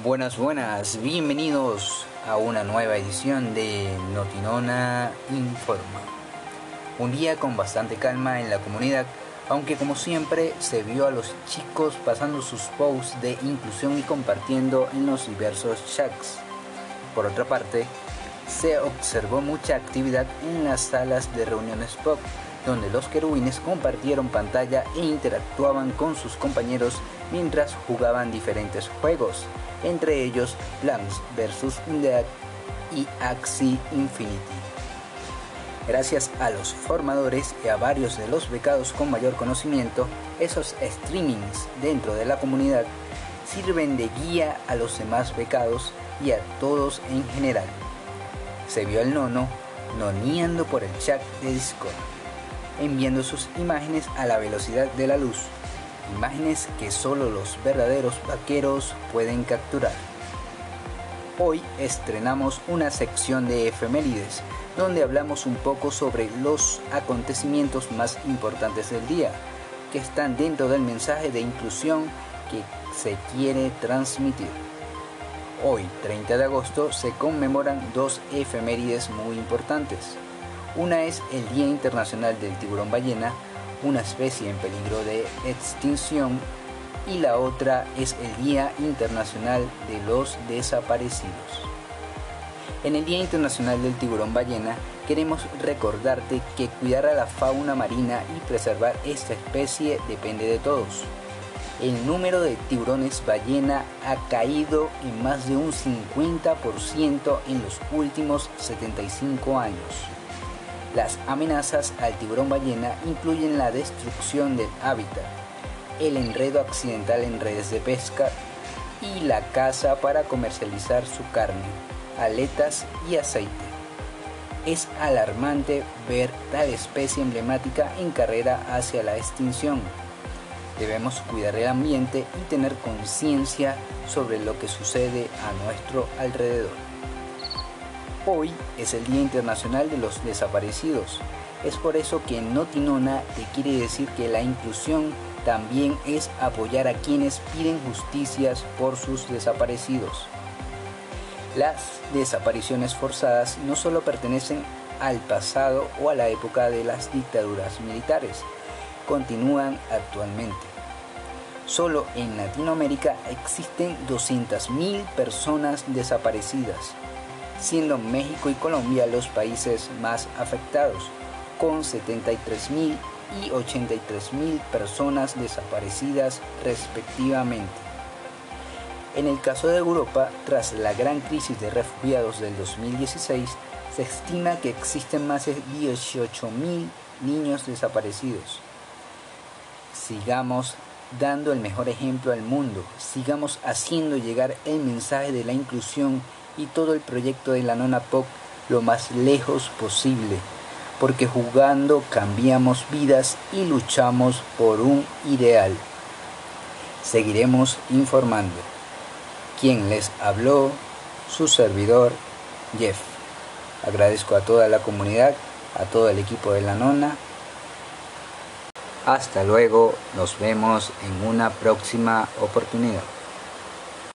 Buenas, buenas, bienvenidos a una nueva edición de Notinona Informa. Un día con bastante calma en la comunidad, aunque como siempre se vio a los chicos pasando sus posts de inclusión y compartiendo en los diversos chats. Por otra parte, se observó mucha actividad en las salas de reuniones pop, donde los querubines compartieron pantalla e interactuaban con sus compañeros mientras jugaban diferentes juegos entre ellos Plants vs. Undead y Axie Infinity. Gracias a los formadores y a varios de los becados con mayor conocimiento, esos streamings dentro de la comunidad sirven de guía a los demás becados y a todos en general. Se vio el nono noneando por el chat de Discord, enviando sus imágenes a la velocidad de la luz imágenes que solo los verdaderos vaqueros pueden capturar. Hoy estrenamos una sección de efemérides donde hablamos un poco sobre los acontecimientos más importantes del día, que están dentro del mensaje de inclusión que se quiere transmitir. Hoy, 30 de agosto, se conmemoran dos efemérides muy importantes. Una es el Día Internacional del Tiburón Ballena, una especie en peligro de extinción y la otra es el Día Internacional de los Desaparecidos. En el Día Internacional del Tiburón Ballena queremos recordarte que cuidar a la fauna marina y preservar esta especie depende de todos. El número de tiburones ballena ha caído en más de un 50% en los últimos 75 años. Las amenazas al tiburón ballena incluyen la destrucción del hábitat, el enredo accidental en redes de pesca y la caza para comercializar su carne, aletas y aceite. Es alarmante ver tal especie emblemática en carrera hacia la extinción. Debemos cuidar el ambiente y tener conciencia sobre lo que sucede a nuestro alrededor. Hoy es el Día Internacional de los Desaparecidos. Es por eso que Notinona te quiere decir que la inclusión también es apoyar a quienes piden justicias por sus desaparecidos. Las desapariciones forzadas no solo pertenecen al pasado o a la época de las dictaduras militares, continúan actualmente. Solo en Latinoamérica existen 200.000 personas desaparecidas siendo México y Colombia los países más afectados, con 73.000 y 83.000 personas desaparecidas respectivamente. En el caso de Europa, tras la gran crisis de refugiados del 2016, se estima que existen más de 18.000 niños desaparecidos. Sigamos dando el mejor ejemplo al mundo, sigamos haciendo llegar el mensaje de la inclusión y todo el proyecto de la nona pop lo más lejos posible, porque jugando cambiamos vidas y luchamos por un ideal. Seguiremos informando. Quien les habló, su servidor, Jeff. Agradezco a toda la comunidad, a todo el equipo de la nona. Hasta luego, nos vemos en una próxima oportunidad.